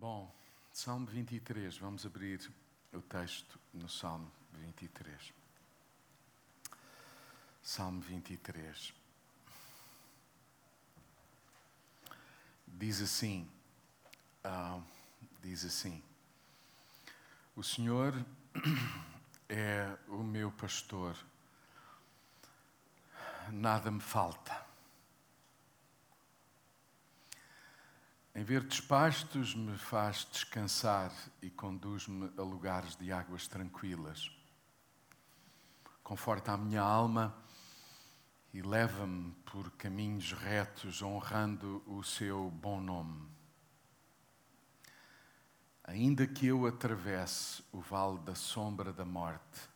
Bom, Salmo 23, vamos abrir o texto no Salmo 23. Salmo 23. Diz assim, uh, diz assim, o Senhor é o meu pastor, nada me falta. Em verdes pastos me faz descansar e conduz-me a lugares de águas tranquilas. Conforta a minha alma e leva-me por caminhos retos, honrando o seu bom nome. Ainda que eu atravesse o vale da sombra da morte,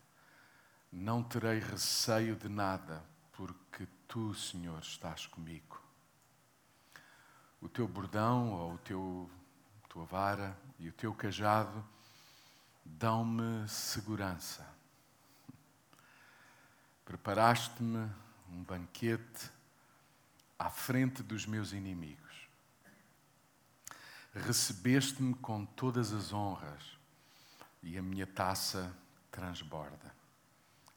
não terei receio de nada, porque tu, Senhor, estás comigo o teu bordão ou o teu tua vara e o teu cajado dão-me segurança. Preparaste-me um banquete à frente dos meus inimigos. Recebeste-me com todas as honras e a minha taça transborda.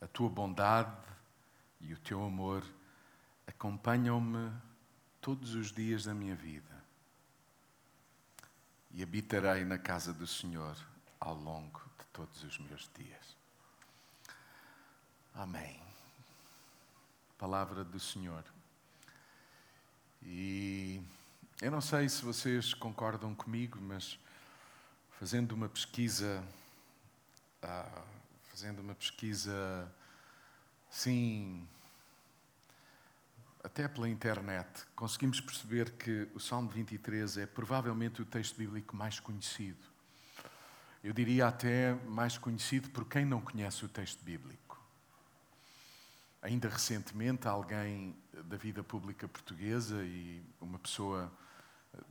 A tua bondade e o teu amor acompanham-me todos os dias da minha vida e habitarei na casa do Senhor ao longo de todos os meus dias. Amém. Palavra do Senhor. E eu não sei se vocês concordam comigo, mas fazendo uma pesquisa, ah, fazendo uma pesquisa, sim, até pela internet, conseguimos perceber que o Salmo 23 é provavelmente o texto bíblico mais conhecido. Eu diria até mais conhecido por quem não conhece o texto bíblico. Ainda recentemente, alguém da vida pública portuguesa e uma pessoa eh,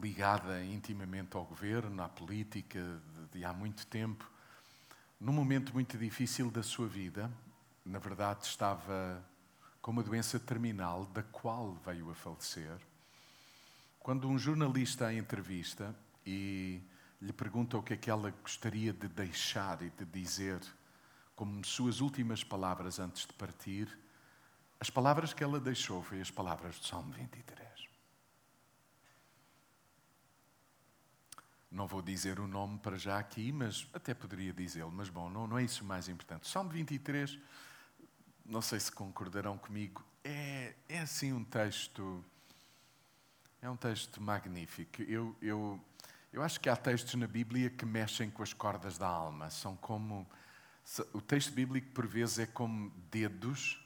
ligada intimamente ao governo, à política, de, de há muito tempo, num momento muito difícil da sua vida, na verdade estava com uma doença terminal, da qual veio a falecer. Quando um jornalista a entrevista e lhe pergunta o que é que ela gostaria de deixar e de dizer como suas últimas palavras antes de partir, as palavras que ela deixou foi as palavras do Salmo 23. Não vou dizer o nome para já aqui, mas até poderia dizê-lo, mas bom, não, não é isso mais importante. Salmo 23 não sei se concordarão comigo, é, é assim um texto, é um texto magnífico. Eu, eu, eu acho que há textos na Bíblia que mexem com as cordas da alma. São como, o texto bíblico por vezes é como dedos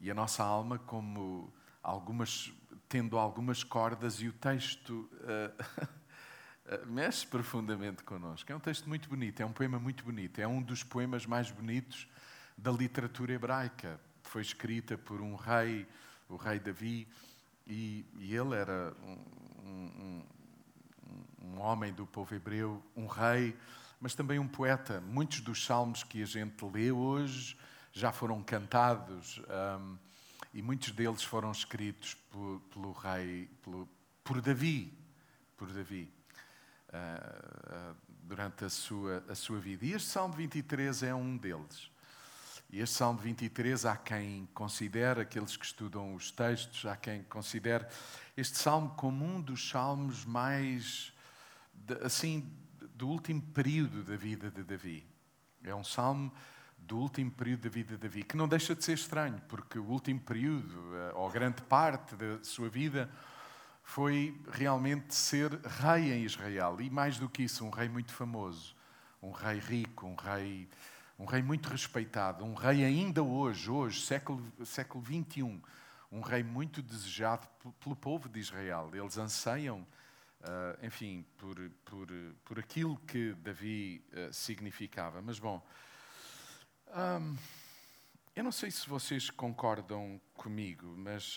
e a nossa alma como algumas, tendo algumas cordas e o texto uh, mexe profundamente connosco. É um texto muito bonito, é um poema muito bonito, é um dos poemas mais bonitos da literatura hebraica. Foi escrita por um rei, o rei Davi, e, e ele era um, um, um, homem do povo hebreu, um rei, mas também um poeta. Muitos dos salmos que a gente lê hoje já foram cantados um, e muitos deles foram escritos por, pelo rei, pelo, por Davi, por Davi. Uh, uh, durante a sua, a sua vida. E este Salmo 23 é um deles. E este Salmo 23, há quem considere, aqueles que estudam os textos, há quem considere este salmo como um dos salmos mais, assim, do último período da vida de Davi. É um salmo do último período da vida de Davi, que não deixa de ser estranho, porque o último período, eh, ou grande parte da sua vida, foi realmente ser rei em Israel. E mais do que isso, um rei muito famoso, um rei rico, um rei um rei muito respeitado, um rei ainda hoje, hoje, século, século 21, um rei muito desejado pelo povo de Israel. Eles anseiam, uh, enfim, por, por, por aquilo que Davi uh, significava. Mas, bom, um, eu não sei se vocês concordam comigo, mas.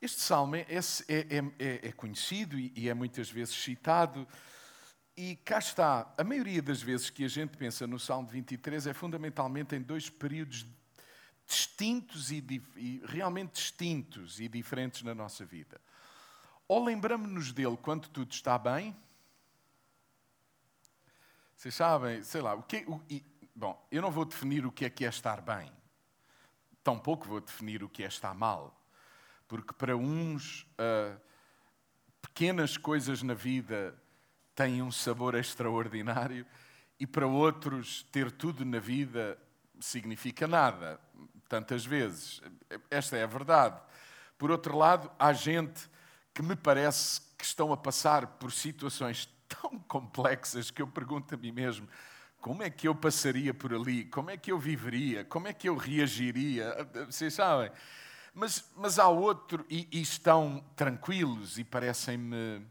este salmo é, é, é, é conhecido e é muitas vezes citado e cá está, a maioria das vezes que a gente pensa no Salmo 23 é fundamentalmente em dois períodos distintos e, e, realmente distintos e diferentes na nossa vida. Ou lembramos-nos dele quando tudo está bem? Vocês sabem, sei lá, o que, o, e, bom, eu não vou definir o que é que é estar bem. Tampouco vou definir o que é estar mal. Porque para uns, uh, pequenas coisas na vida têm um sabor extraordinário e para outros, ter tudo na vida significa nada, tantas vezes. Esta é a verdade. Por outro lado, há gente que me parece que estão a passar por situações tão complexas que eu pergunto a mim mesmo: como é que eu passaria por ali? Como é que eu viveria? Como é que eu reagiria? Vocês sabem? Mas, mas há outro, e, e estão tranquilos e parecem-me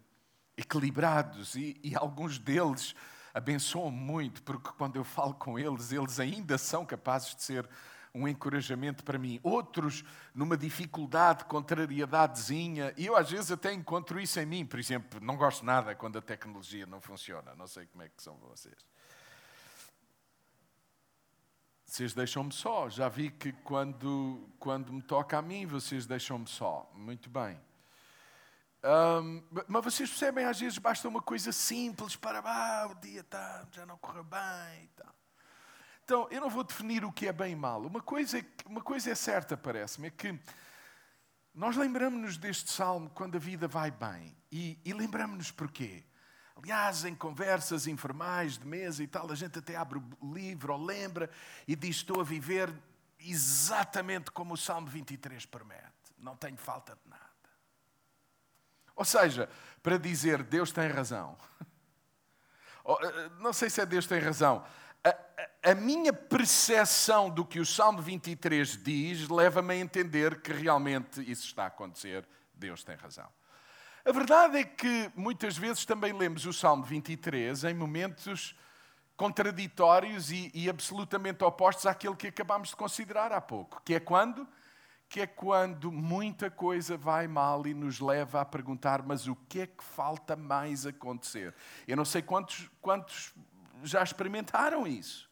equilibrados, e, e alguns deles abençoam muito, porque quando eu falo com eles, eles ainda são capazes de ser um encorajamento para mim. Outros, numa dificuldade, contrariedadezinha, e eu às vezes até encontro isso em mim. Por exemplo, não gosto nada quando a tecnologia não funciona. Não sei como é que são vocês. Vocês deixam-me só. Já vi que quando, quando me toca a mim, vocês deixam-me só. Muito bem. Um, mas vocês percebem, às vezes basta uma coisa simples para ah, o dia tá, já não correu bem. Então, eu não vou definir o que é bem e mal. Uma coisa, é, uma coisa é certa, parece-me, é que nós lembramos-nos deste salmo quando a vida vai bem. E, e lembramos-nos porquê. Aliás, em conversas informais de mesa e tal, a gente até abre o livro ou lembra e diz: Estou a viver exatamente como o Salmo 23 promete. Não tenho falta de nada. Ou seja, para dizer Deus tem razão. Eh, não sei se é Deus tem razão. A, a, a minha percepção do que o Salmo 23 diz leva-me a entender que realmente isso está a acontecer. Deus tem razão. A verdade é que muitas vezes também lemos o Salmo 23 em momentos contraditórios e, e absolutamente opostos àquele que acabámos de considerar há pouco, que é quando que é quando muita coisa vai mal e nos leva a perguntar: mas o que é que falta mais acontecer? Eu não sei quantos, quantos já experimentaram isso.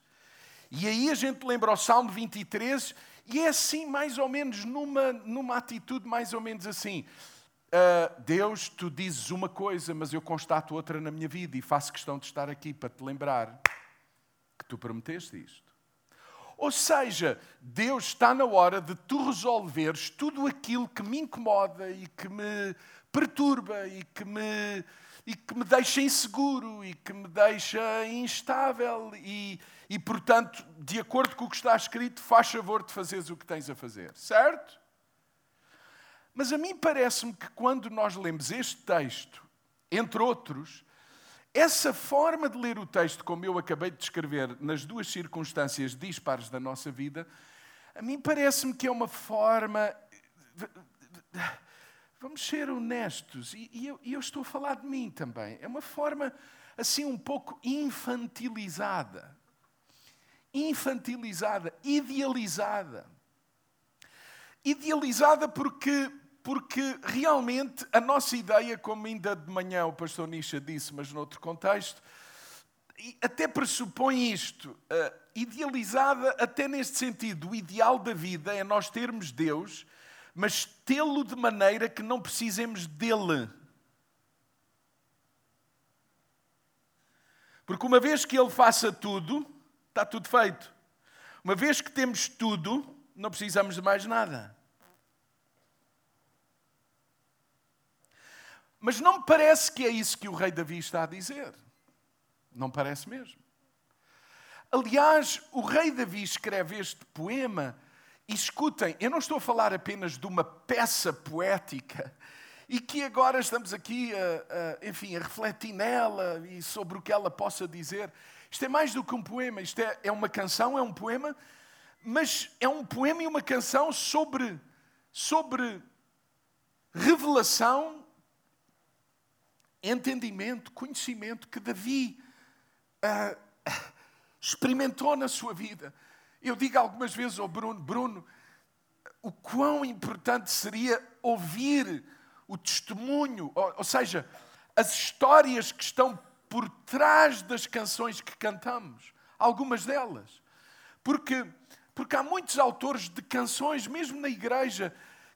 E aí a gente lembra o Salmo 23 e é assim, mais ou menos, numa, numa atitude mais ou menos assim. Uh, Deus, tu dizes uma coisa, mas eu constato outra na minha vida e faço questão de estar aqui para te lembrar que tu prometeste isto. Ou seja, Deus está na hora de tu resolveres tudo aquilo que me incomoda e que me perturba e que me, e que me deixa inseguro e que me deixa instável e, e, portanto, de acordo com o que está escrito, faz favor de fazeres o que tens a fazer. Certo? Mas a mim parece-me que quando nós lemos este texto, entre outros, essa forma de ler o texto, como eu acabei de descrever, nas duas circunstâncias dispares da nossa vida, a mim parece-me que é uma forma. Vamos ser honestos, e eu, eu estou a falar de mim também. É uma forma, assim, um pouco infantilizada. Infantilizada, idealizada. Idealizada porque porque realmente a nossa ideia, como ainda de manhã o pastor Nisha disse, mas noutro contexto, até pressupõe isto, uh, idealizada até neste sentido. O ideal da vida é nós termos Deus, mas tê-lo de maneira que não precisemos dele. Porque uma vez que ele faça tudo, está tudo feito. Uma vez que temos tudo, não precisamos de mais nada. Mas não me parece que é isso que o rei Davi está a dizer. Não parece mesmo. Aliás, o rei Davi escreve este poema e escutem, eu não estou a falar apenas de uma peça poética e que agora estamos aqui, a, a, enfim, a refletir nela e sobre o que ela possa dizer. Isto é mais do que um poema, isto é, é uma canção, é um poema, mas é um poema e uma canção sobre, sobre revelação entendimento, conhecimento que Davi uh, experimentou na sua vida. Eu digo algumas vezes ao Bruno: Bruno, o quão importante seria ouvir o testemunho, ou, ou seja, as histórias que estão por trás das canções que cantamos, algumas delas. Porque, porque há muitos autores de canções, mesmo na igreja,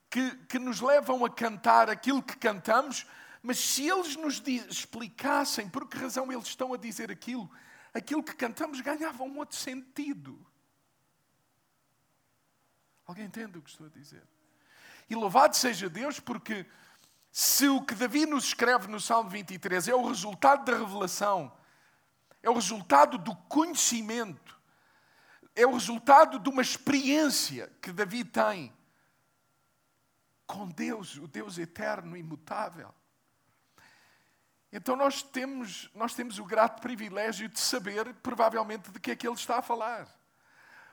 que, que nos levam a cantar aquilo que cantamos, mas se eles nos explicassem por que razão eles estão a dizer aquilo, aquilo que cantamos ganhava um outro sentido. Alguém entende o que estou a dizer? E louvado seja Deus, porque se o que Davi nos escreve no Salmo 23 é o resultado da revelação, é o resultado do conhecimento, é o resultado de uma experiência que Davi tem com Deus, o Deus eterno, imutável. Então nós temos, nós temos o grato privilégio de saber, provavelmente, de que é que ele está a falar.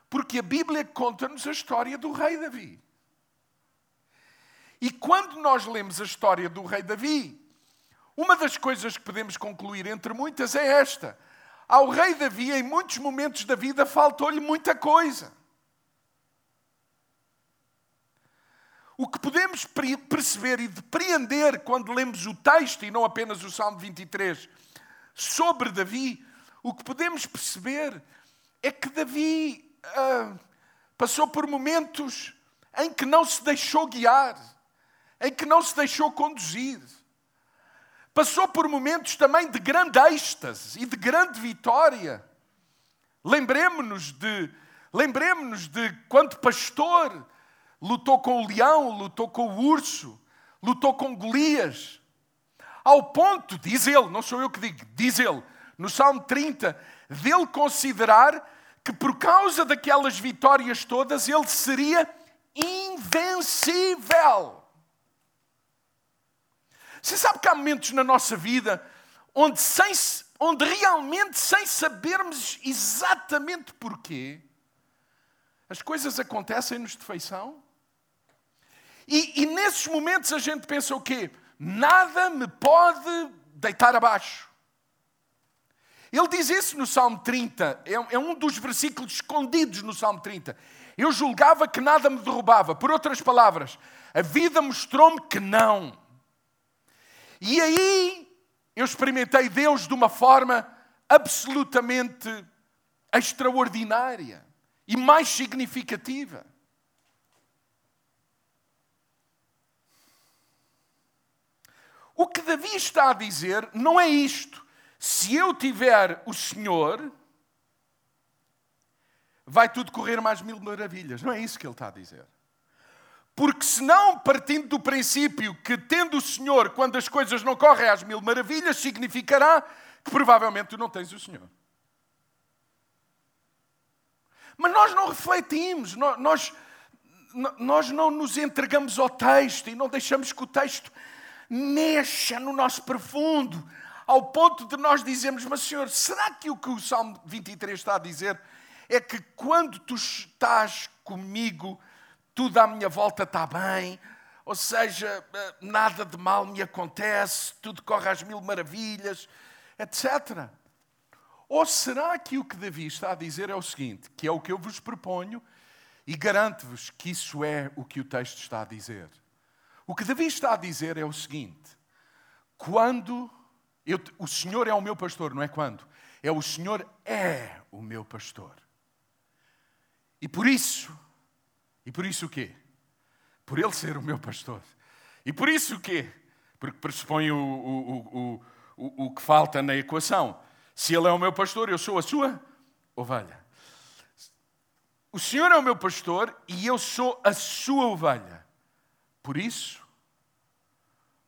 Porque a Bíblia conta-nos a história do rei Davi. E quando nós lemos a história do rei Davi, uma das coisas que podemos concluir, entre muitas, é esta: ao rei Davi, em muitos momentos da vida, faltou-lhe muita coisa. O que podemos perceber e depreender quando lemos o texto, e não apenas o Salmo 23, sobre Davi, o que podemos perceber é que Davi ah, passou por momentos em que não se deixou guiar, em que não se deixou conduzir. Passou por momentos também de grande êxtase e de grande vitória. Lembremos-nos de, lembremos de quando pastor lutou com o leão, lutou com o urso, lutou com Golias. Ao ponto, diz ele, não sou eu que digo, diz ele, no Salmo 30, dele considerar que por causa daquelas vitórias todas ele seria invencível. Você sabe que há momentos na nossa vida onde, sem, onde realmente, sem sabermos exatamente porquê, as coisas acontecem-nos de feição? E, e nesses momentos a gente pensa o quê? Nada me pode deitar abaixo. Ele diz isso no Salmo 30, é, é um dos versículos escondidos no Salmo 30. Eu julgava que nada me derrubava. Por outras palavras, a vida mostrou-me que não. E aí eu experimentei Deus de uma forma absolutamente extraordinária e mais significativa. O que Davi está a dizer não é isto. Se eu tiver o Senhor, vai tudo correr mais mil maravilhas. Não é isso que ele está a dizer. Porque senão, partindo do princípio que tendo o Senhor, quando as coisas não correm às mil maravilhas, significará que provavelmente tu não tens o Senhor. Mas nós não refletimos, nós, nós não nos entregamos ao texto e não deixamos que o texto mexa no nosso profundo, ao ponto de nós dizermos: Mas Senhor, será que o que o Salmo 23 está a dizer é que quando tu estás comigo, tudo à minha volta está bem? Ou seja, eh, nada de mal me acontece, tudo corre às mil maravilhas, etc. Ou será que o que Davi está a dizer é o seguinte, que é o que eu vos proponho, e garanto-vos que isso é o que o texto está a dizer? O que Davi está a dizer é o seguinte: quando eu, o Senhor é o meu pastor, não é quando? É o Senhor é o meu pastor. E por isso, e por isso o quê? Por ele ser o meu pastor. E por isso o quê? Porque pressupõe o, o, o, o, o que falta na equação. Se ele é o meu pastor, eu sou a sua ovelha. O Senhor é o meu pastor e eu sou a sua ovelha. Por isso,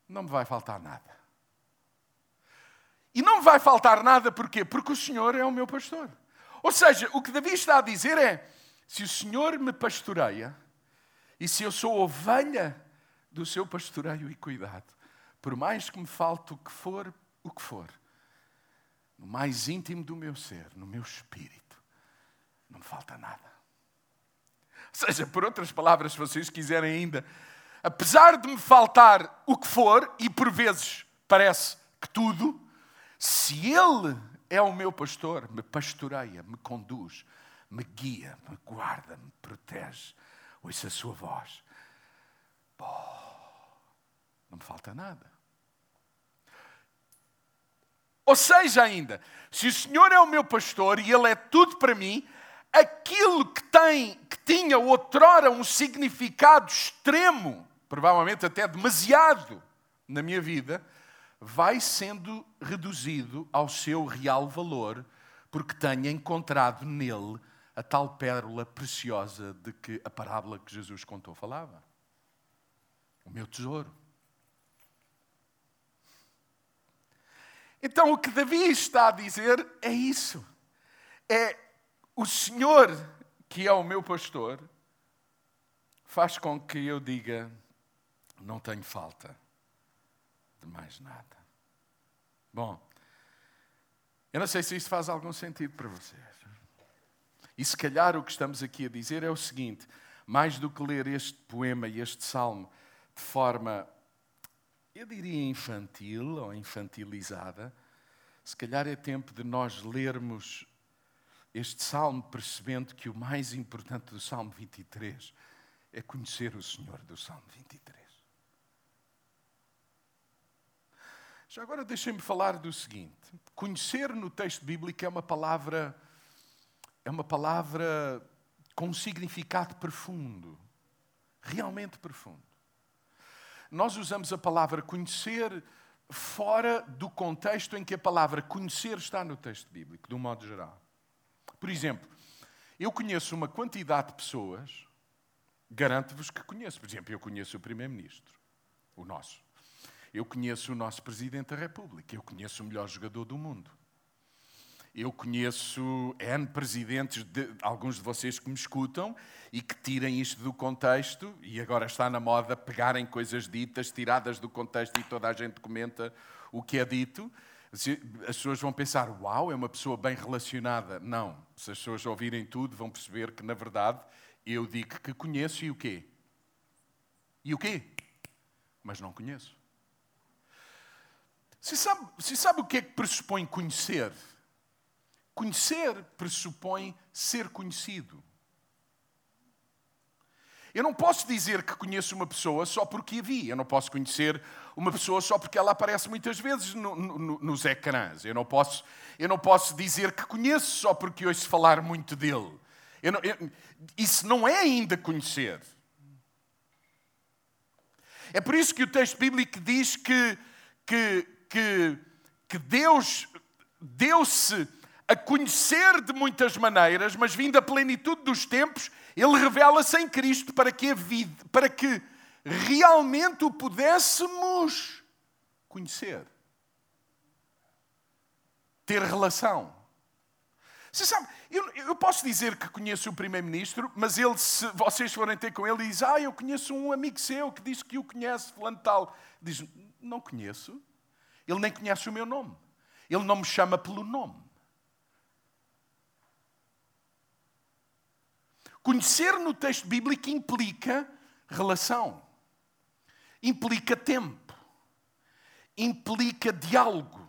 não me vai faltar nada. E não me vai faltar nada porquê? Porque o Senhor é o meu pastor. Ou seja, o que Davi está a dizer é: se o Senhor me pastoreia, e se eu sou ovelha do seu pastoreio e cuidado, por mais que me falte o que for, o que for, no mais íntimo do meu ser, no meu espírito, não me falta nada. Ou seja, por outras palavras, se vocês quiserem ainda apesar de me faltar o que for, e por vezes parece que tudo, se Ele é o meu pastor, me pastoreia, me conduz, me guia, me guarda, me protege, ouça a sua voz, não me falta nada. Ou seja, ainda, se o Senhor é o meu pastor e Ele é tudo para mim, aquilo que tem, que tinha outrora um significado extremo provavelmente até demasiado na minha vida, vai sendo reduzido ao seu real valor, porque tenho encontrado nele a tal pérola preciosa de que a parábola que Jesus contou falava. O meu tesouro. Então o que Davi está a dizer é isso. É o Senhor, que é o meu pastor, faz com que eu diga: não tenho falta de mais nada. Bom, eu não sei se isto faz algum sentido para vocês. E se calhar o que estamos aqui a dizer é o seguinte: mais do que ler este poema e este salmo de forma, eu diria, infantil ou infantilizada, se calhar é tempo de nós lermos este salmo percebendo que o mais importante do salmo 23 é conhecer o Senhor do salmo 23. Já agora deixem-me falar do seguinte: conhecer no texto bíblico é uma palavra é uma palavra com um significado profundo, realmente profundo. Nós usamos a palavra conhecer fora do contexto em que a palavra conhecer está no texto bíblico, de um modo geral. Por exemplo, eu conheço uma quantidade de pessoas, garanto-vos que conheço. Por exemplo, eu conheço o Primeiro-Ministro, o nosso. Eu conheço o nosso Presidente da República. Eu conheço o melhor jogador do mundo. Eu conheço N presidentes, de, alguns de vocês que me escutam e que tirem isto do contexto, e agora está na moda pegarem coisas ditas, tiradas do contexto, e toda a gente comenta o que é dito. As pessoas vão pensar, uau, é uma pessoa bem relacionada. Não. Se as pessoas ouvirem tudo, vão perceber que, na verdade, eu digo que conheço e o quê? E o quê? Mas não conheço. Se sabe, se sabe o que é que pressupõe conhecer? Conhecer pressupõe ser conhecido. Eu não posso dizer que conheço uma pessoa só porque a vi. Eu não posso conhecer uma pessoa só porque ela aparece muitas vezes no, no, nos ecrãs. Eu não, posso, eu não posso dizer que conheço só porque ouço falar muito dele. Eu não, eu, isso não é ainda conhecer. É por isso que o texto bíblico diz que, que que, que Deus deu-se a conhecer de muitas maneiras, mas vindo a plenitude dos tempos, Ele revela-se em Cristo para que, a vida, para que realmente o pudéssemos conhecer, ter relação. Você sabe, eu, eu posso dizer que conheço o Primeiro-Ministro, mas ele, se vocês forem ter com ele, diz: Ah, eu conheço um amigo seu que diz que o conhece, fulano tal. Diz: Não conheço. Ele nem conhece o meu nome. Ele não me chama pelo nome. Conhecer no texto bíblico implica relação, implica tempo, implica diálogo,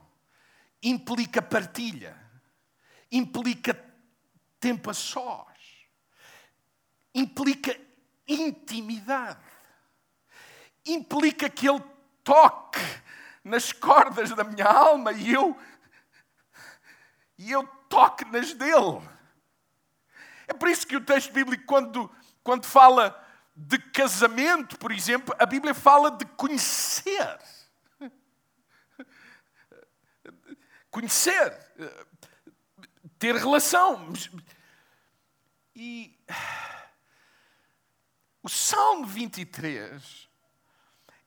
implica partilha, implica tempo a sós, implica intimidade, implica que ele toque nas cordas da minha alma e eu e eu toque nas dele. É por isso que o texto bíblico, quando, quando fala de casamento, por exemplo, a Bíblia fala de conhecer. Conhecer. Ter relação. E o Salmo 23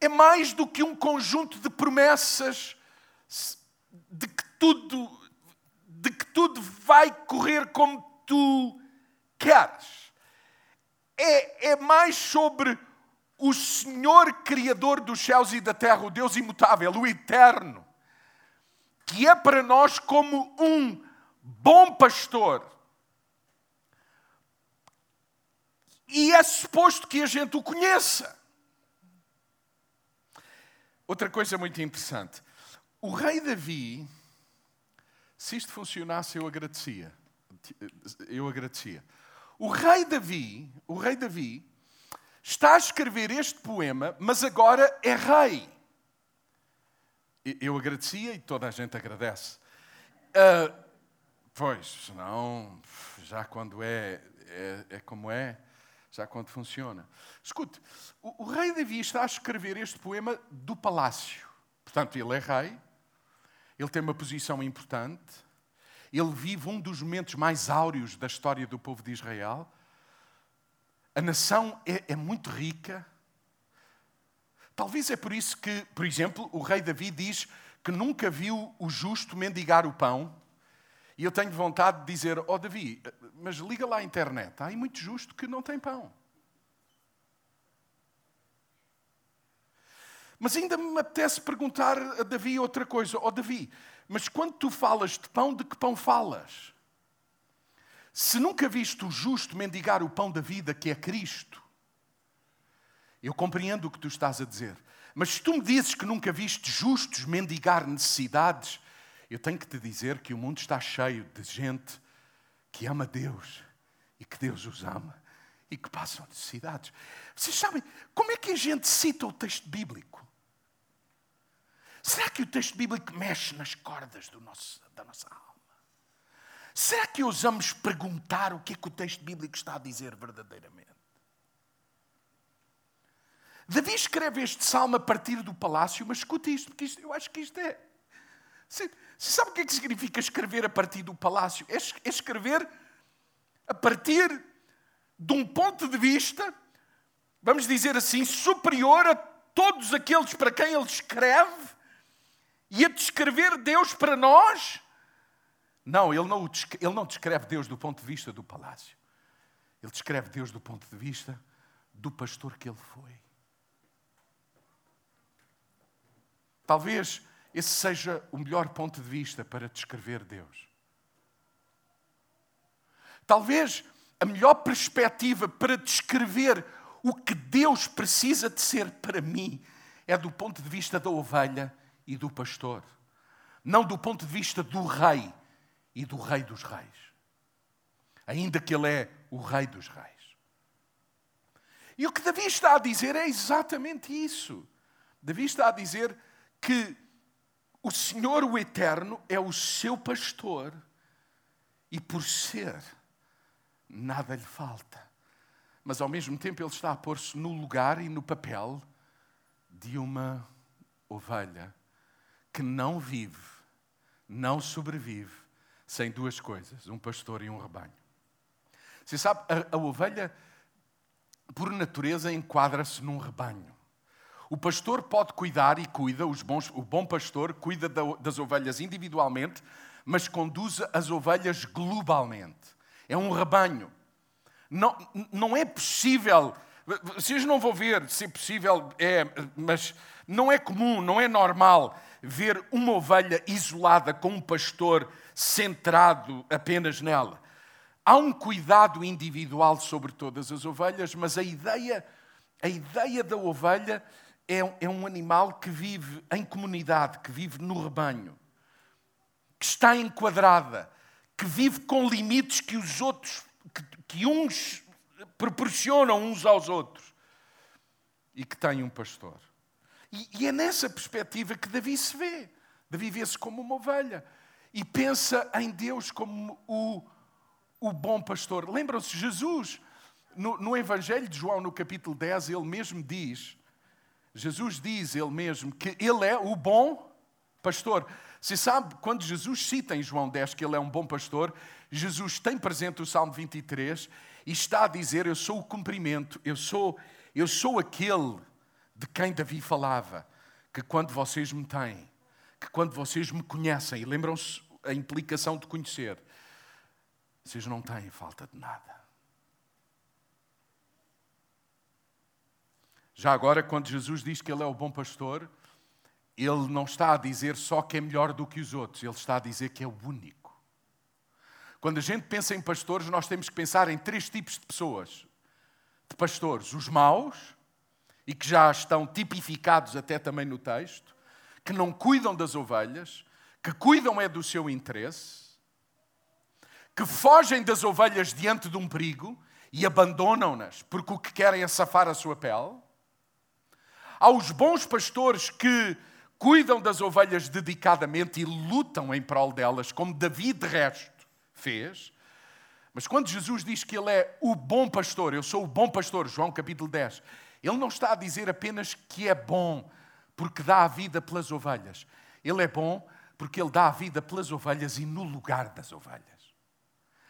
é mais do que um conjunto de promessas de que tudo, de que tudo vai correr como tu queres. É, é mais sobre o Senhor Criador dos céus e da terra, o Deus imutável, o eterno, que é para nós como um bom pastor. E é suposto que a gente o conheça. Outra coisa muito interessante. O rei Davi, se isto funcionasse, eu agradecia. Eu agradecia. O rei Davi, o rei Davi, está a escrever este poema, mas agora é rei. Eu agradecia e toda a gente agradece. Uh, pois, senão, já quando é, é, é como é, já quando funciona. Escute, o, o rei Davi está a escrever este poema do palácio. Portanto, ele é rei, ele tem uma posição importante, ele vive um dos momentos mais áureos da história do povo de Israel. A nação é, é muito rica. Talvez é por isso que, por exemplo, o rei Davi diz que nunca viu o justo mendigar o pão. E eu tenho vontade de dizer, ó oh, Davi, mas liga lá à internet, há aí muito justo que não tem pão. Mas ainda me apetece perguntar a Davi outra coisa. Ó oh, Davi, mas quando tu falas de pão, de que pão falas? Se nunca viste o justo mendigar o pão da vida, que é Cristo, eu compreendo o que tu estás a dizer. Mas se tu me dizes que nunca viste justos mendigar necessidades, eu tenho que te dizer que o mundo está cheio de gente que ama Deus e que Deus os ama e que passam necessidades. Vocês sabem como é que a gente cita o texto bíblico? Será que o texto bíblico mexe nas cordas nosso, da nossa alma? Será que ousamos perguntar o que é que o texto bíblico está a dizer verdadeiramente? Davi escreve este salmo a partir do palácio, mas escute isto, porque isto, eu acho que isto é. Você, você, sabe o que é que significa escrever a partir do palácio? É, é escrever a partir de um ponto de vista, vamos dizer assim, superior a todos aqueles para quem ele escreve e a descrever Deus para nós. Não, ele não, ele não descreve Deus do ponto de vista do palácio. Ele descreve Deus do ponto de vista do pastor que ele foi. Talvez esse seja o melhor ponto de vista para descrever Deus. Talvez a melhor perspectiva para descrever o que Deus precisa de ser para mim é do ponto de vista da ovelha e do pastor, não do ponto de vista do rei e do rei dos reis, ainda que ele é o rei dos reis. E o que Davi está a dizer é exatamente isso. Davi está a dizer que o Senhor, o Eterno, é o seu pastor e por ser, nada lhe falta. Mas ao mesmo tempo ele está a pôr-se no lugar e no papel de uma ovelha que não vive, não sobrevive sem duas coisas: um pastor e um rebanho. Você sabe, a, a ovelha, por natureza, enquadra-se num rebanho. O pastor pode cuidar e cuida, bons, o bom pastor cuida das ovelhas individualmente, mas conduz as ovelhas globalmente. É um rebanho. Não, não é possível, vocês não vão ver se é possível, é, mas não é comum, não é normal ver uma ovelha isolada com um pastor centrado apenas nela. Há um cuidado individual sobre todas as ovelhas, mas a ideia, a ideia da ovelha é, é um animal que vive em comunidade, que vive no rebanho, que está enquadrada, que vive com limites que os outros, que, que uns proporcionam uns aos outros e que tem um pastor. E, e é nessa perspectiva que Davi se vê. Davi vê-se como uma ovelha e pensa em Deus como o, o bom pastor. Lembram-se, Jesus, no, no Evangelho de João, no capítulo 10, ele mesmo diz Jesus diz ele mesmo que ele é o bom pastor. Você sabe, quando Jesus cita em João 10 que ele é um bom pastor, Jesus tem presente o Salmo 23 e está a dizer: Eu sou o cumprimento, eu sou, eu sou aquele de quem Davi falava, que quando vocês me têm, que quando vocês me conhecem, e lembram-se a implicação de conhecer, vocês não têm falta de nada. Já agora, quando Jesus diz que Ele é o bom pastor, Ele não está a dizer só que é melhor do que os outros, Ele está a dizer que é o único. Quando a gente pensa em pastores, nós temos que pensar em três tipos de pessoas: de pastores, os maus, e que já estão tipificados até também no texto, que não cuidam das ovelhas, que cuidam é do seu interesse, que fogem das ovelhas diante de um perigo e abandonam-nas porque o que querem é safar a sua pele aos bons pastores que cuidam das ovelhas dedicadamente e lutam em prol delas, como Davi de resto fez, Mas quando Jesus diz que Ele é o bom pastor, eu sou o bom pastor, João capítulo 10, Ele não está a dizer apenas que é bom porque dá a vida pelas ovelhas. Ele é bom porque Ele dá a vida pelas ovelhas e no lugar das ovelhas,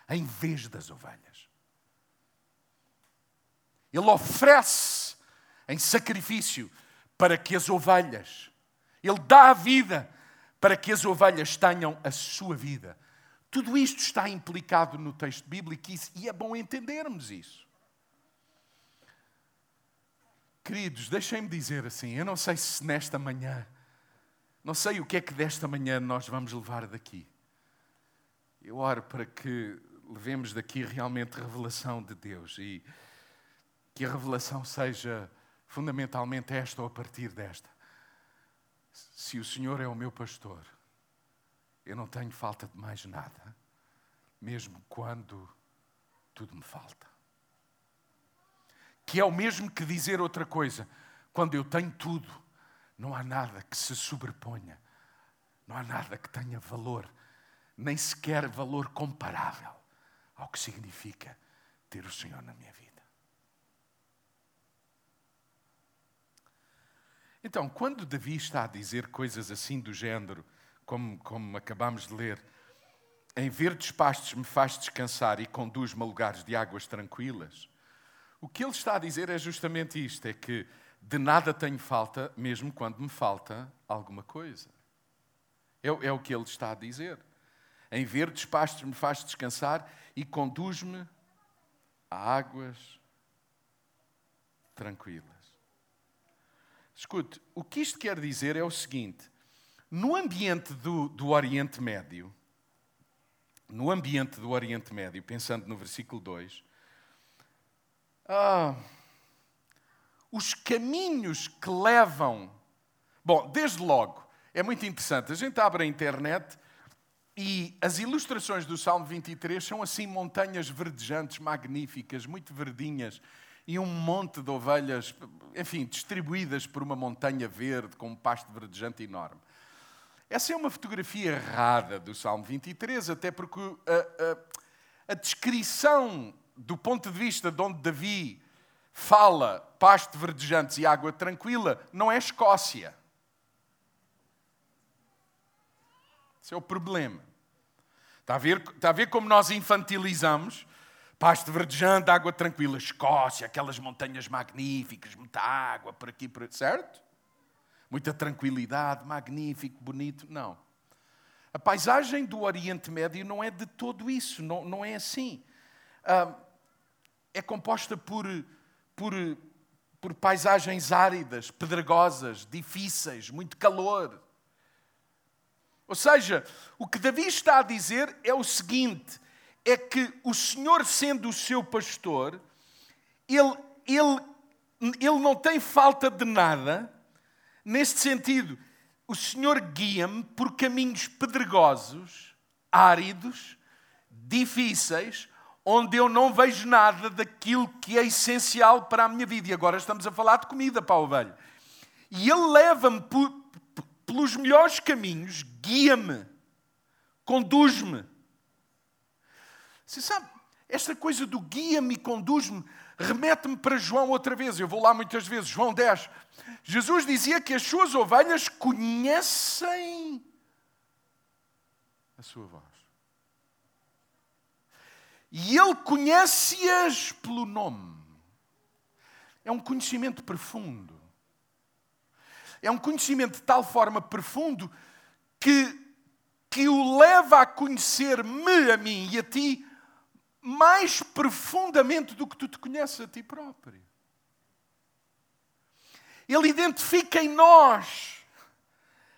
em vez das ovelhas. Ele oferece em sacrifício para que as ovelhas, Ele dá a vida para que as ovelhas tenham a sua vida. Tudo isto está implicado no texto bíblico e é bom entendermos isso. Queridos, deixem-me dizer assim: eu não sei se nesta manhã, não sei o que é que desta manhã nós vamos levar daqui. Eu oro para que levemos daqui realmente revelação de Deus e que a revelação seja fundamentalmente esta ou a partir desta. Se o Senhor é o meu pastor, eu não tenho falta de mais nada, mesmo quando tudo me falta. Que é o mesmo que dizer outra coisa. Quando eu tenho tudo, não há nada que se sobreponha, não há nada que tenha valor, nem sequer valor comparável ao que significa ter o Senhor na minha vida. Então, quando Davi está a dizer coisas assim do género, como, como acabamos de ler, em verdes pastos me faz descansar e conduz-me a lugares de águas tranquilas. O que ele está a dizer é justamente isto: é que de nada tenho falta, mesmo quando me falta alguma coisa. É, é o que ele está a dizer. Em verdes pastos me faz descansar e conduz-me a águas tranquilas. Escute, o que isto quer dizer é o seguinte: no ambiente do, do Oriente Médio, no ambiente do Oriente Médio, pensando no versículo 2, ah, os caminhos que levam. Bom, desde logo, é muito interessante. A gente abre a internet e as ilustrações do Salmo 23 são assim montanhas verdejantes, magníficas, muito verdinhas, e um monte de ovelhas, enfim, distribuídas por uma montanha verde com um pasto verdejante enorme. Essa é uma fotografia errada do Salmo 23, até porque a, a, a descrição do ponto de vista de onde Davi fala pasto verdejantes e água tranquila, não é Escócia. Esse é o problema. Está a ver, está a ver como nós infantilizamos? Pasto verdejante, água tranquila, Escócia, aquelas montanhas magníficas, muita água por aqui, por certo? muita tranquilidade, magnífico, bonito. Não. A paisagem do Oriente Médio não é de todo isso, não, não é assim. Ah, é composta por, por, por paisagens áridas, pedregosas, difíceis, muito calor. Ou seja, o que Davi está a dizer é o seguinte: é que o Senhor, sendo o seu pastor, ele, ele, ele não tem falta de nada, Neste sentido, o Senhor guia-me por caminhos pedregosos, áridos, difíceis, onde eu não vejo nada daquilo que é essencial para a minha vida. E agora estamos a falar de comida para a ovelha. E Ele leva-me pelos melhores caminhos, guia-me, conduz-me. Você sabe, esta coisa do guia-me conduz-me remete-me para João outra vez. Eu vou lá muitas vezes, João 10. Jesus dizia que as suas ovelhas conhecem a sua voz. E ele conhece-as pelo nome. É um conhecimento profundo. É um conhecimento de tal forma profundo que, que o leva a conhecer-me a mim e a ti mais profundamente do que tu te conheces a ti próprio. Ele identifica em nós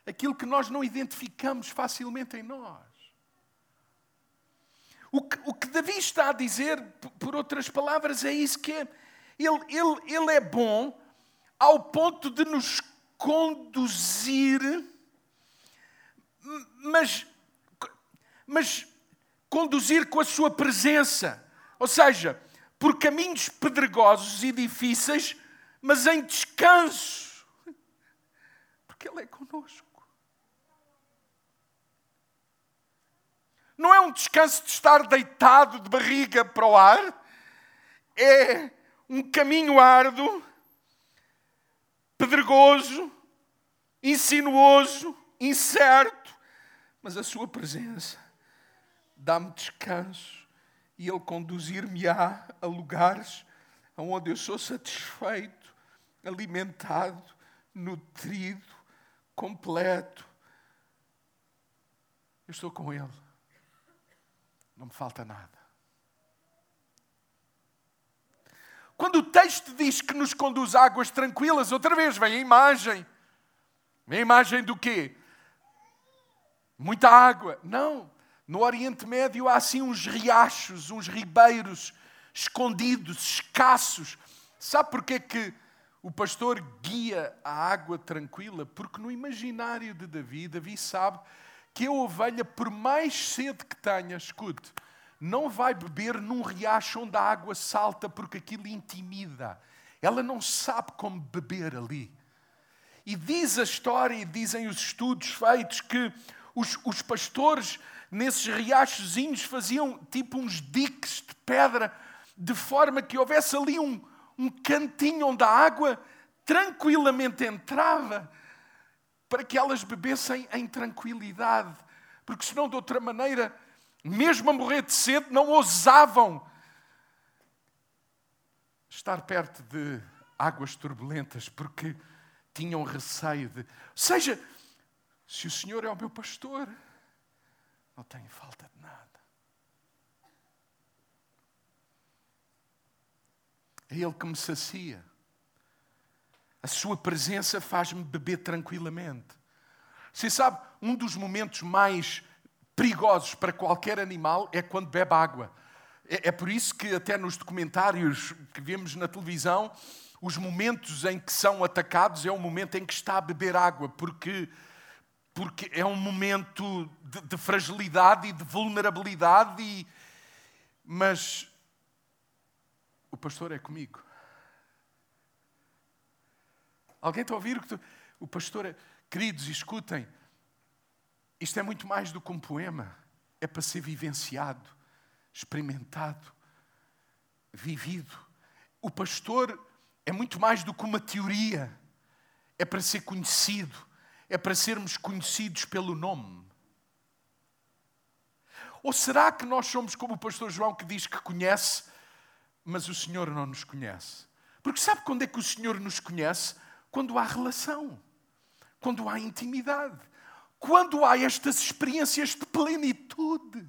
aquilo que nós não identificamos facilmente em nós. O que, o que Davi está a dizer, por outras palavras, é isso que é. Ele, ele, ele é bom ao ponto de nos conduzir, mas, mas conduzir com a sua presença. Ou seja, por caminhos pedregosos e difíceis, mas em descanso. Porque Ele é conosco. Não é um descanso de estar deitado de barriga para o ar. É um caminho árduo, pedregoso, insinuoso, incerto, mas a Sua presença dá-me descanso e Ele conduzir-me-á a lugares onde eu sou satisfeito, alimentado, nutrido, completo. Eu estou com Ele. Não me falta nada. Quando o texto diz que nos conduz a águas tranquilas, outra vez vem a imagem. Vem a imagem do quê? Muita água. Não. No Oriente Médio há assim uns riachos, uns ribeiros escondidos, escassos. Sabe porquê que o pastor guia a água tranquila? Porque no imaginário de Davi, Davi sabe que a ovelha, por mais sede que tenha, escute, não vai beber num riacho onde a água salta porque aquilo intimida. Ela não sabe como beber ali. E diz a história e dizem os estudos feitos que os, os pastores nesses riachozinhos faziam tipo uns diques de pedra de forma que houvesse ali um, um cantinho onde a água tranquilamente entrava para que elas bebessem em tranquilidade. Porque senão, de outra maneira, mesmo a morrer de sede, não ousavam estar perto de águas turbulentas, porque tinham receio de. Ou seja, se o Senhor é o meu pastor, não tenho falta de nada. É Ele que me sacia. A Sua presença faz-me beber tranquilamente. Você sabe, um dos momentos mais perigosos para qualquer animal é quando bebe água. É, é por isso que, até nos documentários que vemos na televisão, os momentos em que são atacados é o momento em que está a beber água, porque, porque é um momento de, de fragilidade e de vulnerabilidade. E, mas o pastor é comigo. Alguém está a ouvir o pastor é... Queridos, escutem. Isto é muito mais do que um poema. É para ser vivenciado, experimentado, vivido. O pastor é muito mais do que uma teoria. É para ser conhecido. É para sermos conhecidos pelo nome. Ou será que nós somos como o pastor João que diz que conhece mas o Senhor não nos conhece. Porque sabe quando é que o Senhor nos conhece? Quando há relação, quando há intimidade, quando há estas experiências de plenitude.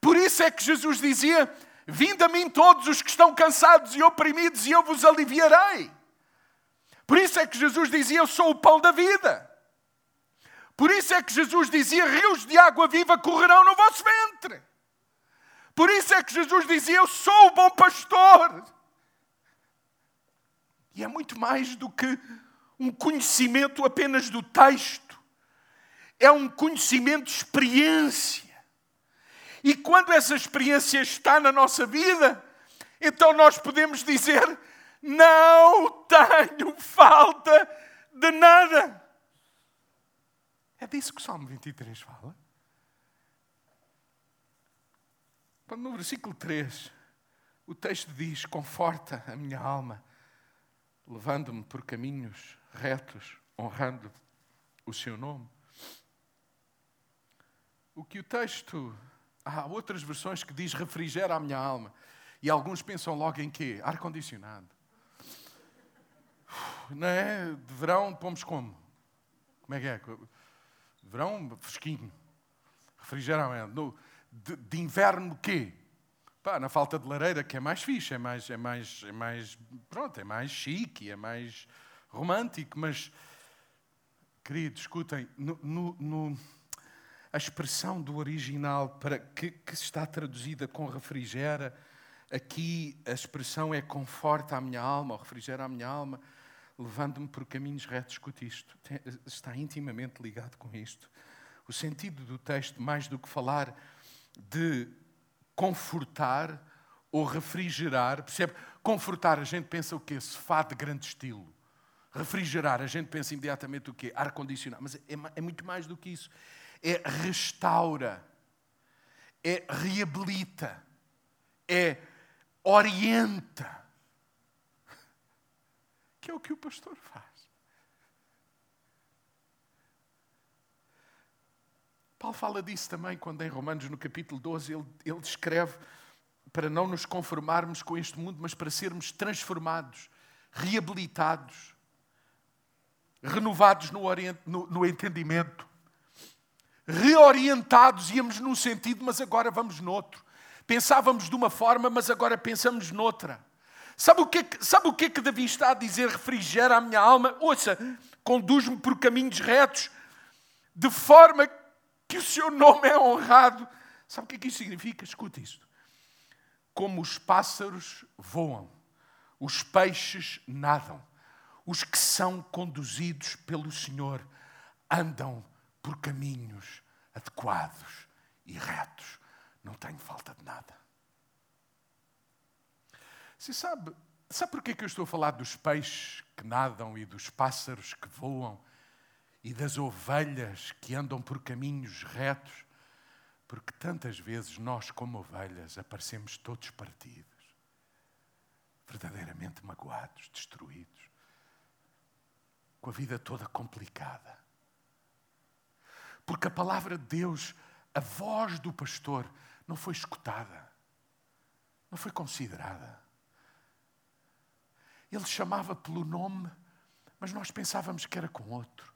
Por isso é que Jesus dizia: Vinde a mim todos os que estão cansados e oprimidos, e eu vos aliviarei. Por isso é que Jesus dizia: Eu sou o pão da vida. Por isso é que Jesus dizia: Rios de água viva correrão no vosso ventre. Por isso é que Jesus dizia: Eu sou o bom pastor. E é muito mais do que um conhecimento apenas do texto, é um conhecimento de experiência. E quando essa experiência está na nossa vida, então nós podemos dizer: Não tenho falta de nada. É disso que o Salmo 23 fala. Quando no versículo 3 o texto diz: Conforta a minha alma, levando-me por caminhos retos, honrando o seu nome. O que o texto. Há outras versões que diz refrigera a minha alma. E alguns pensam logo em quê? Ar-condicionado. Não é? De verão pomos como? Como é que é? De verão, fresquinho. Refrigera a minha alma de, de inverno quê? Pá, na falta de lareira, que é mais fixe, é mais, é mais, é mais, pronto, é mais chique, é mais romântico, mas, queridos, escutem, no, no, no, a expressão do original para que, que está traduzida com refrigera, aqui a expressão é conforta a minha alma, ou refrigera a minha alma, levando-me por caminhos retos. Escute isto, está intimamente ligado com isto. O sentido do texto, mais do que falar de confortar ou refrigerar. Percebe? Confortar, a gente pensa o quê? Sofá de grande estilo. Refrigerar, a gente pensa imediatamente o quê? Ar-condicionado. Mas é, é muito mais do que isso. É restaura, é reabilita, é orienta. Que é o que o pastor faz. Paulo fala disso também quando em Romanos, no capítulo 12, ele, ele descreve para não nos conformarmos com este mundo, mas para sermos transformados, reabilitados, renovados no, no, no entendimento, reorientados, íamos num sentido, mas agora vamos noutro. Pensávamos de uma forma, mas agora pensamos noutra. Sabe o que, é sabe o que é que Davi está a dizer? Refrigera a minha alma. Ouça, conduz-me por caminhos retos, de forma que o seu nome é honrado. Sabe o que é que isso significa? Escuta isto. Como os pássaros voam, os peixes nadam, os que são conduzidos pelo Senhor andam por caminhos adequados e retos. Não tenho falta de nada. Você sabe, sabe porquê que eu estou a falar dos peixes que nadam e dos pássaros que voam e das ovelhas que andam por caminhos retos? Porque tantas vezes nós, como ovelhas, aparecemos todos partidos, verdadeiramente magoados, destruídos, com a vida toda complicada. Porque a palavra de Deus, a voz do pastor, não foi escutada, não foi considerada. Ele chamava pelo nome, mas nós pensávamos que era com outro.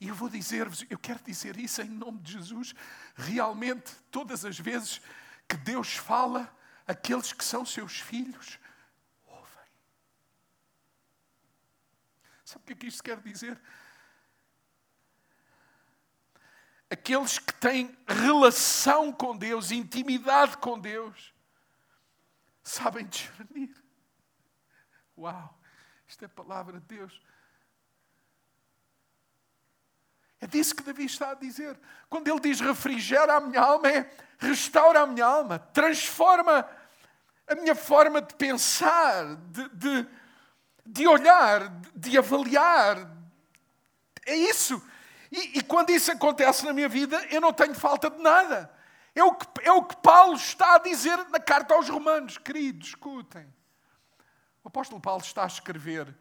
E eu vou dizer-vos, eu quero dizer isso em nome de Jesus, realmente, todas as vezes que Deus fala, aqueles que são seus filhos ouvem. Sabe o que é que isto quer dizer? Aqueles que têm relação com Deus, intimidade com Deus, sabem discernir. Uau, isto é palavra de Deus. É disso que Davi está a dizer. Quando ele diz refrigera a minha alma, é restaura a minha alma, transforma a minha forma de pensar, de, de, de olhar, de avaliar. É isso. E, e, quando isso acontece na minha vida, eu não tenho falta de nada. É o, que, é o que Paulo está a dizer na carta aos Romanos. Queridos, escutem. O apóstolo Paulo está a escrever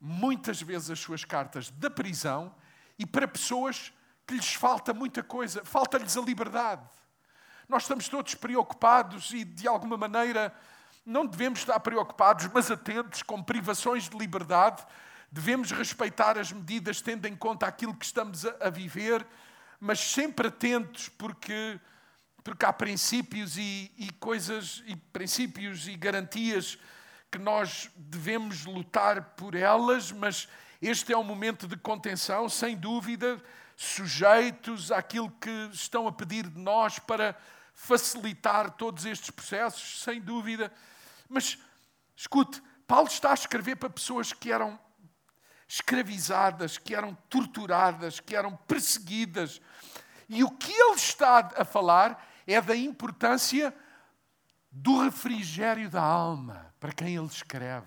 muitas vezes as suas cartas da prisão e para pessoas que lhes falta muita coisa, falta-lhes a liberdade. Nós estamos todos preocupados e, de alguma maneira, não devemos estar preocupados, mas atentos com privações de liberdade. Devemos respeitar as medidas, tendo em conta aquilo que estamos a, viver, mas sempre atentos, porque, porque há princípios e, e coisas, e princípios e garantias que nós devemos lutar por elas, mas este é um momento de contenção, sem dúvida, sujeitos àquilo que estão a pedir de nós para facilitar todos estes processos, sem dúvida. Mas, escute, Paulo está a escrever para pessoas que eram escravizadas, que eram torturadas, que eram perseguidas. E o que ele está a falar é da importância do refrigério da alma para quem ele escreve.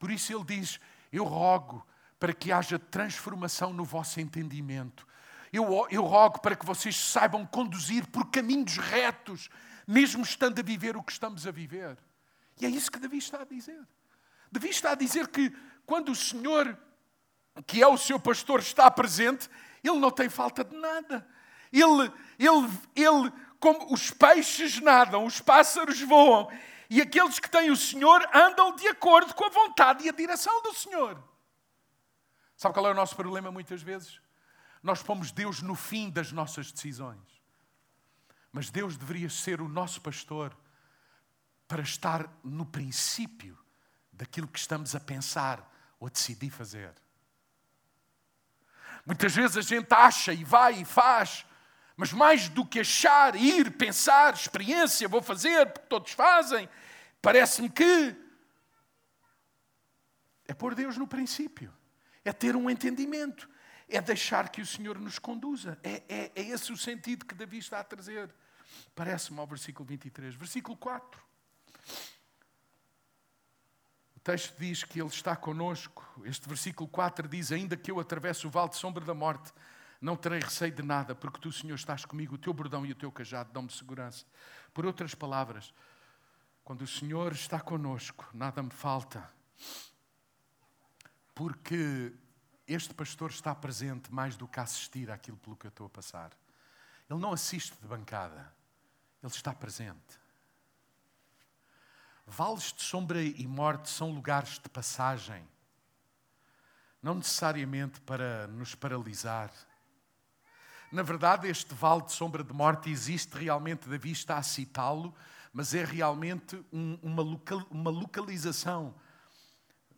Por isso ele diz: Eu rogo para que haja transformação no vosso entendimento. Eu, eu rogo para que vocês saibam conduzir por caminhos retos, mesmo estando a viver o que estamos a viver. E é isso que Davi está a dizer. Davi está a dizer que quando o Senhor, que é o seu pastor, está presente, ele não tem falta de nada. Ele, ele, ele, como os peixes nadam, os pássaros voam, e aqueles que têm o Senhor andam de acordo com a vontade e a direção do Senhor. Sabe qual é o nosso problema muitas vezes? Nós pomos Deus no fim das nossas decisões. Mas Deus deveria ser o nosso pastor para estar no princípio daquilo que estamos a pensar ou a decidir fazer. Muitas vezes a gente acha e vai e faz, mas mais do que achar, ir, pensar, experiência, vou fazer, porque todos fazem, parece-me que é pôr Deus no princípio é ter um entendimento, é deixar que o Senhor nos conduza. É, é, é esse o sentido que Davi está a trazer. Parece-me ao versículo 23. Versículo 4. O texto diz que Ele está conosco. Este versículo 4 diz: Ainda que eu atravesse o vale de sombra da morte, não terei receio de nada, porque tu, Senhor, estás comigo, o teu bordão e o teu cajado dão-me segurança. Por outras palavras, quando o Senhor está conosco, nada me falta, porque este pastor está presente mais do que assistir àquilo pelo que eu estou a passar. Ele não assiste de bancada, ele está presente. Vales de sombra e morte são lugares de passagem, não necessariamente para nos paralisar. Na verdade, este vale de sombra de morte existe realmente, Davi está a citá-lo, mas é realmente um, uma, local, uma, localização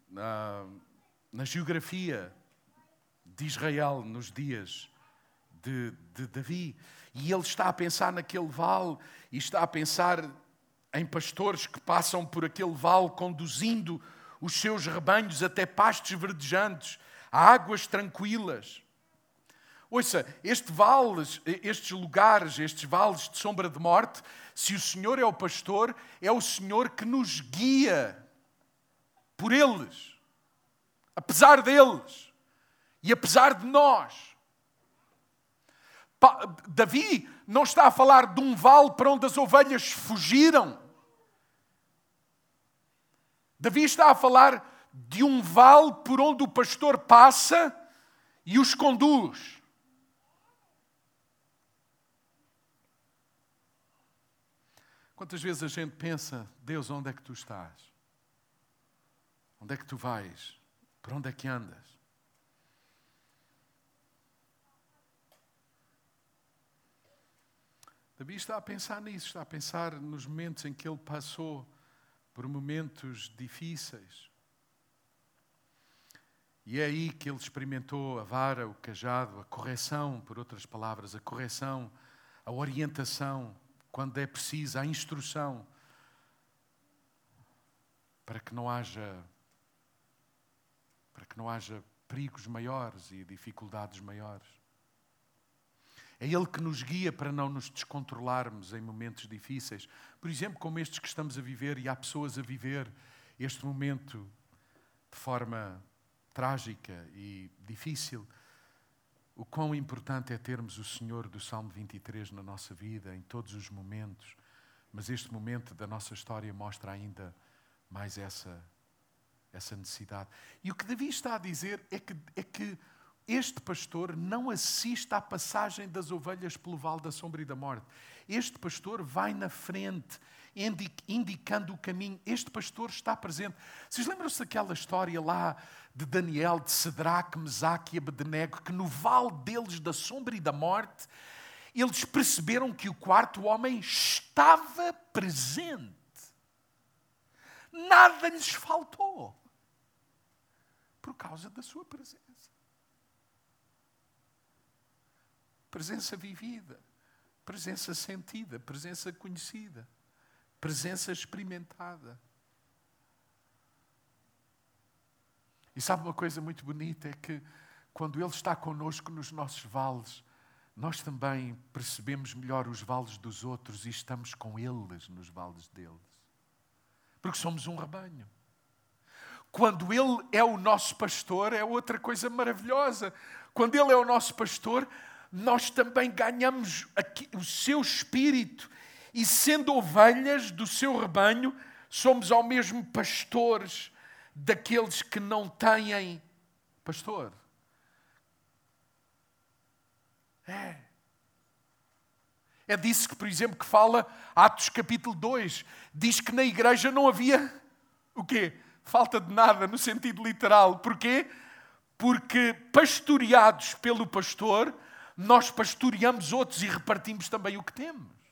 na, na, geografia de Israel nos dias de, de Davi. E ele está a pensar naquele vale e está a pensar em pastores que passam por aquele vale conduzindo os seus rebanhos até pastos verdejantes, a águas tranquilas. Ouça, este vales, estes lugares, estes vales de sombra de morte, se o Senhor é o pastor, é o Senhor que nos guia por eles, apesar deles e apesar de nós. Davi não está a falar de um vale para onde as ovelhas fugiram. Davi está a falar de um vale por onde o pastor passa e os conduz. Quantas vezes a gente pensa, Deus, onde é que tu estás? Onde é que tu vais? Para onde é que andas? Davi está a pensar nisso, está a pensar nos momentos em que ele passou por momentos difíceis. E é aí que ele experimentou a vara, o cajado, a correção, por outras palavras, a correção, a orientação, quando é preciso, a instrução, para que não haja para que não haja perigos maiores e dificuldades maiores. É Ele que nos guia para não nos descontrolarmos em momentos difíceis. Por exemplo, como estes que estamos a viver, e há pessoas a viver este momento de forma trágica e difícil. O quão importante é termos o Senhor do Salmo 23 na nossa vida, em todos os momentos. Mas este momento da nossa história mostra ainda mais essa, essa necessidade. E o que Davi está a dizer é que, é que este pastor não assiste à passagem das ovelhas pelo vale da sombra e da morte. Este pastor vai na frente, indicando o caminho. Este pastor está presente. Vocês lembram-se daquela história lá de Daniel, de Sedraque, Mesaque e Abednego, que no vale deles da sombra e da morte, eles perceberam que o quarto homem estava presente. Nada lhes faltou por causa da sua presença. presença vivida, presença sentida, presença conhecida, presença experimentada. E sabe uma coisa muito bonita? É que quando Ele está conosco nos nossos vales, nós também percebemos melhor os vales dos outros e estamos com eles nos vales deles. Porque somos um rebanho. Quando Ele é o nosso pastor, é outra coisa maravilhosa. Quando Ele é o nosso pastor, nós também ganhamos o seu espírito e, sendo ovelhas do seu rebanho, somos ao mesmo pastores daqueles que não têm pastor. É. É disso que, por exemplo, que fala Atos capítulo 2. Diz que na igreja não havia o quê? Falta de nada, no sentido literal. Porquê? Porque pastoreados pelo pastor, nós pastoreamos outros e repartimos também o que temos.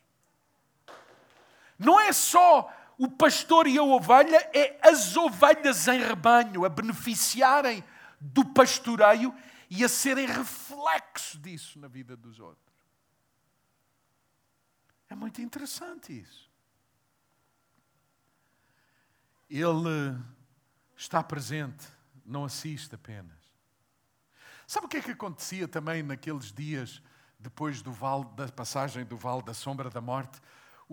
Não é só o pastor e a ovelha, é as ovelhas em rebanho a beneficiarem do pastoreio e a serem reflexo disso na vida dos outros. É muito interessante isso. Ele está presente, não assiste apenas. Sabe o que é que acontecia também naqueles dias depois do vale, da passagem do vale da sombra da morte?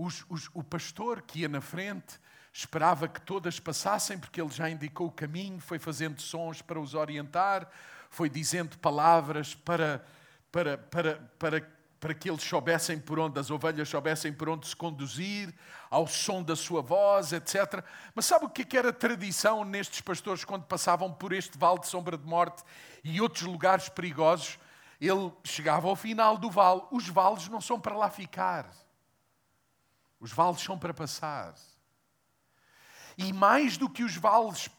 Os, os, o pastor que ia na frente esperava que todas passassem, porque ele já indicou o caminho, foi fazendo sons para os orientar, foi dizendo palavras para, para, para, para, para que eles soubessem por onde, as ovelhas soubessem por onde se conduzir, ao som da sua voz, etc. Mas sabe o que é era tradição nestes pastores quando passavam por este vale de sombra de morte e outros lugares perigosos? Ele chegava ao final do vale. Os vales não são para lá ficar. Os vales são para passar. E mais do que os vales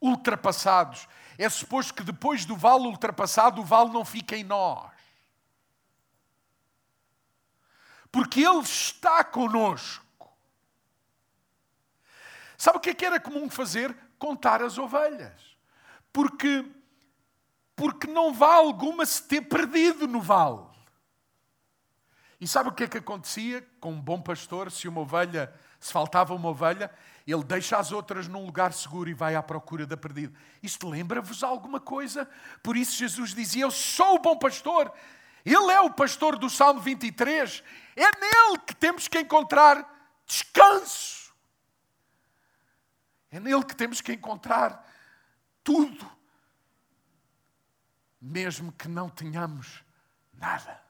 ultrapassados, é suposto que depois do vale ultrapassado, o vale não fica em nós. Porque Ele está conosco. Sabe o que é que era comum fazer? Contar as ovelhas. Porque, porque não vá alguma se ter perdido no vale. E sabe o que é que acontecia com um bom pastor? Se uma ovelha, se faltava uma ovelha, ele deixa as outras num lugar seguro e vai à procura da perdida. Isto lembra-vos alguma coisa? Por isso Jesus dizia: Eu sou o bom pastor. Ele é o pastor do Salmo 23. É nele que temos que encontrar descanso. É nele que temos que encontrar tudo, mesmo que não tenhamos nada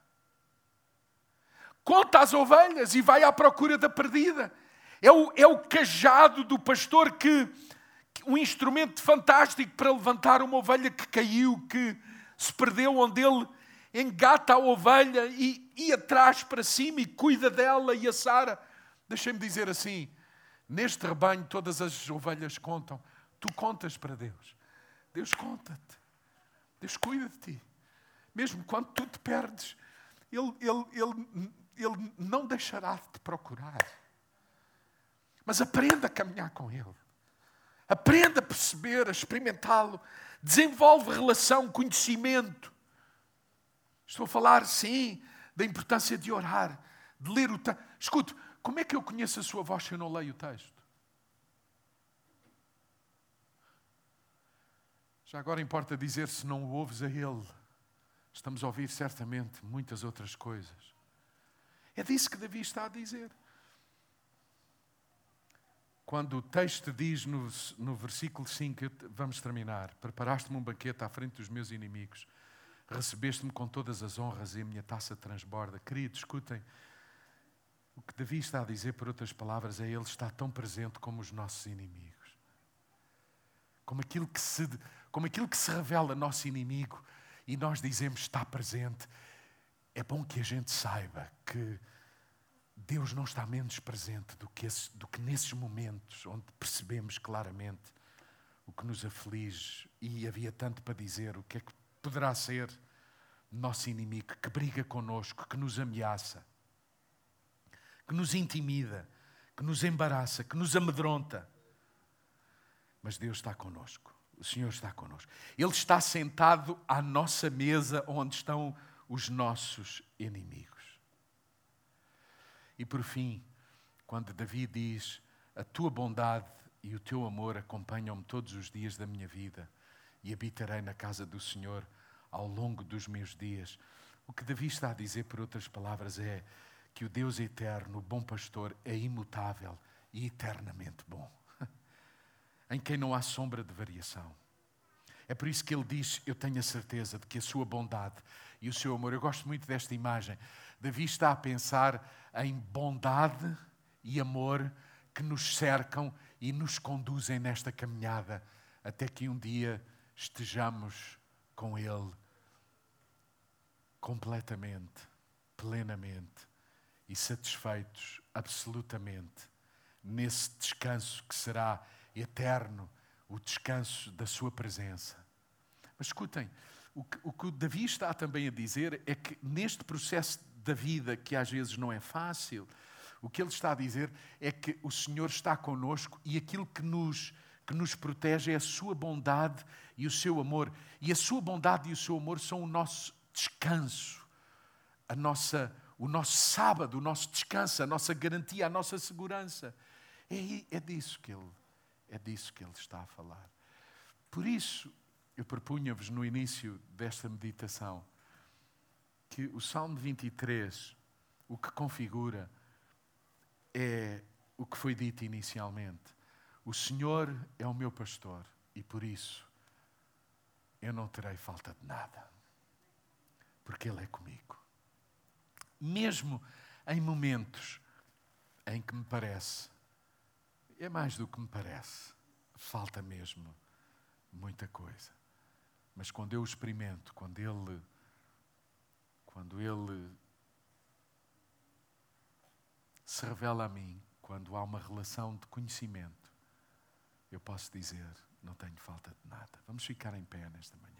conta as ovelhas e vai à procura da perdida. É o, é o cajado do pastor que, que, um instrumento fantástico para levantar uma ovelha que caiu, que se perdeu, onde ele engata a ovelha e, e atrás para cima e cuida dela e a Sara. Deixem-me dizer assim: neste rebanho todas as ovelhas contam. Tu contas para Deus. Deus conta-te. Deus cuida de ti. Mesmo quando tu te perdes, Ele, ele, ele ele não deixará de te procurar. Mas aprenda a caminhar com Ele. Aprenda a perceber, a experimentá-lo. Desenvolve relação, conhecimento. Estou a falar, sim, da importância de orar, de ler o texto. Escute, como é que eu conheço a sua voz se eu não leio o texto? Já agora importa dizer se não o ouves a Ele. Estamos a ouvir certamente muitas outras coisas. É disso que Davi está a dizer. Quando o texto diz no, no versículo 5, vamos terminar: Preparaste-me um banquete à frente dos meus inimigos, recebeste-me com todas as honras e a minha taça transborda. Queridos, escutem. O que Davi está a dizer, por outras palavras, é Ele está tão presente como os nossos inimigos. Como aquilo que se, como aquilo que se revela nosso inimigo e nós dizemos está presente é bom que a gente saiba que Deus não está menos presente do que, esse, do que nesses momentos onde percebemos claramente o que nos aflige e havia tanto para dizer, o que é que poderá ser nosso inimigo que briga conosco, que nos ameaça, que nos intimida, que nos embaraça, que nos amedronta. Mas Deus está conosco. O Senhor está conosco. Ele está sentado à nossa mesa onde estão os nossos inimigos. E por fim, quando Davi diz: A tua bondade e o teu amor acompanham-me todos os dias da minha vida e habitarei na casa do Senhor ao longo dos meus dias. O que Davi está a dizer, por outras palavras, é que o Deus eterno, o bom pastor, é imutável e eternamente bom, em quem não há sombra de variação. É por isso que ele diz: Eu tenho a certeza de que a sua bondade e o seu amor. Eu gosto muito desta imagem. Davi está a pensar em bondade e amor que nos cercam e nos conduzem nesta caminhada até que um dia estejamos com Ele completamente, plenamente e satisfeitos absolutamente nesse descanso que será eterno o descanso da Sua presença. Mas escutem, o que, o que o Davi está também a dizer é que neste processo da vida, que às vezes não é fácil, o que ele está a dizer é que o Senhor está conosco e aquilo que nos, que nos protege é a sua bondade e o seu amor. E a sua bondade e o seu amor são o nosso descanso, a nossa, o nosso sábado, o nosso descanso, a nossa garantia, a nossa segurança. É, é disso que ele, é disso que ele está a falar. Por isso, eu propunha-vos no início desta meditação que o Salmo 23, o que configura, é o que foi dito inicialmente. O Senhor é o meu pastor e por isso eu não terei falta de nada, porque Ele é comigo. Mesmo em momentos em que me parece, é mais do que me parece, falta mesmo muita coisa. Mas quando eu o experimento, quando Ele, quando Ele se revela a mim, quando há uma relação de conhecimento, eu posso dizer: não tenho falta de nada. Vamos ficar em pé nesta manhã.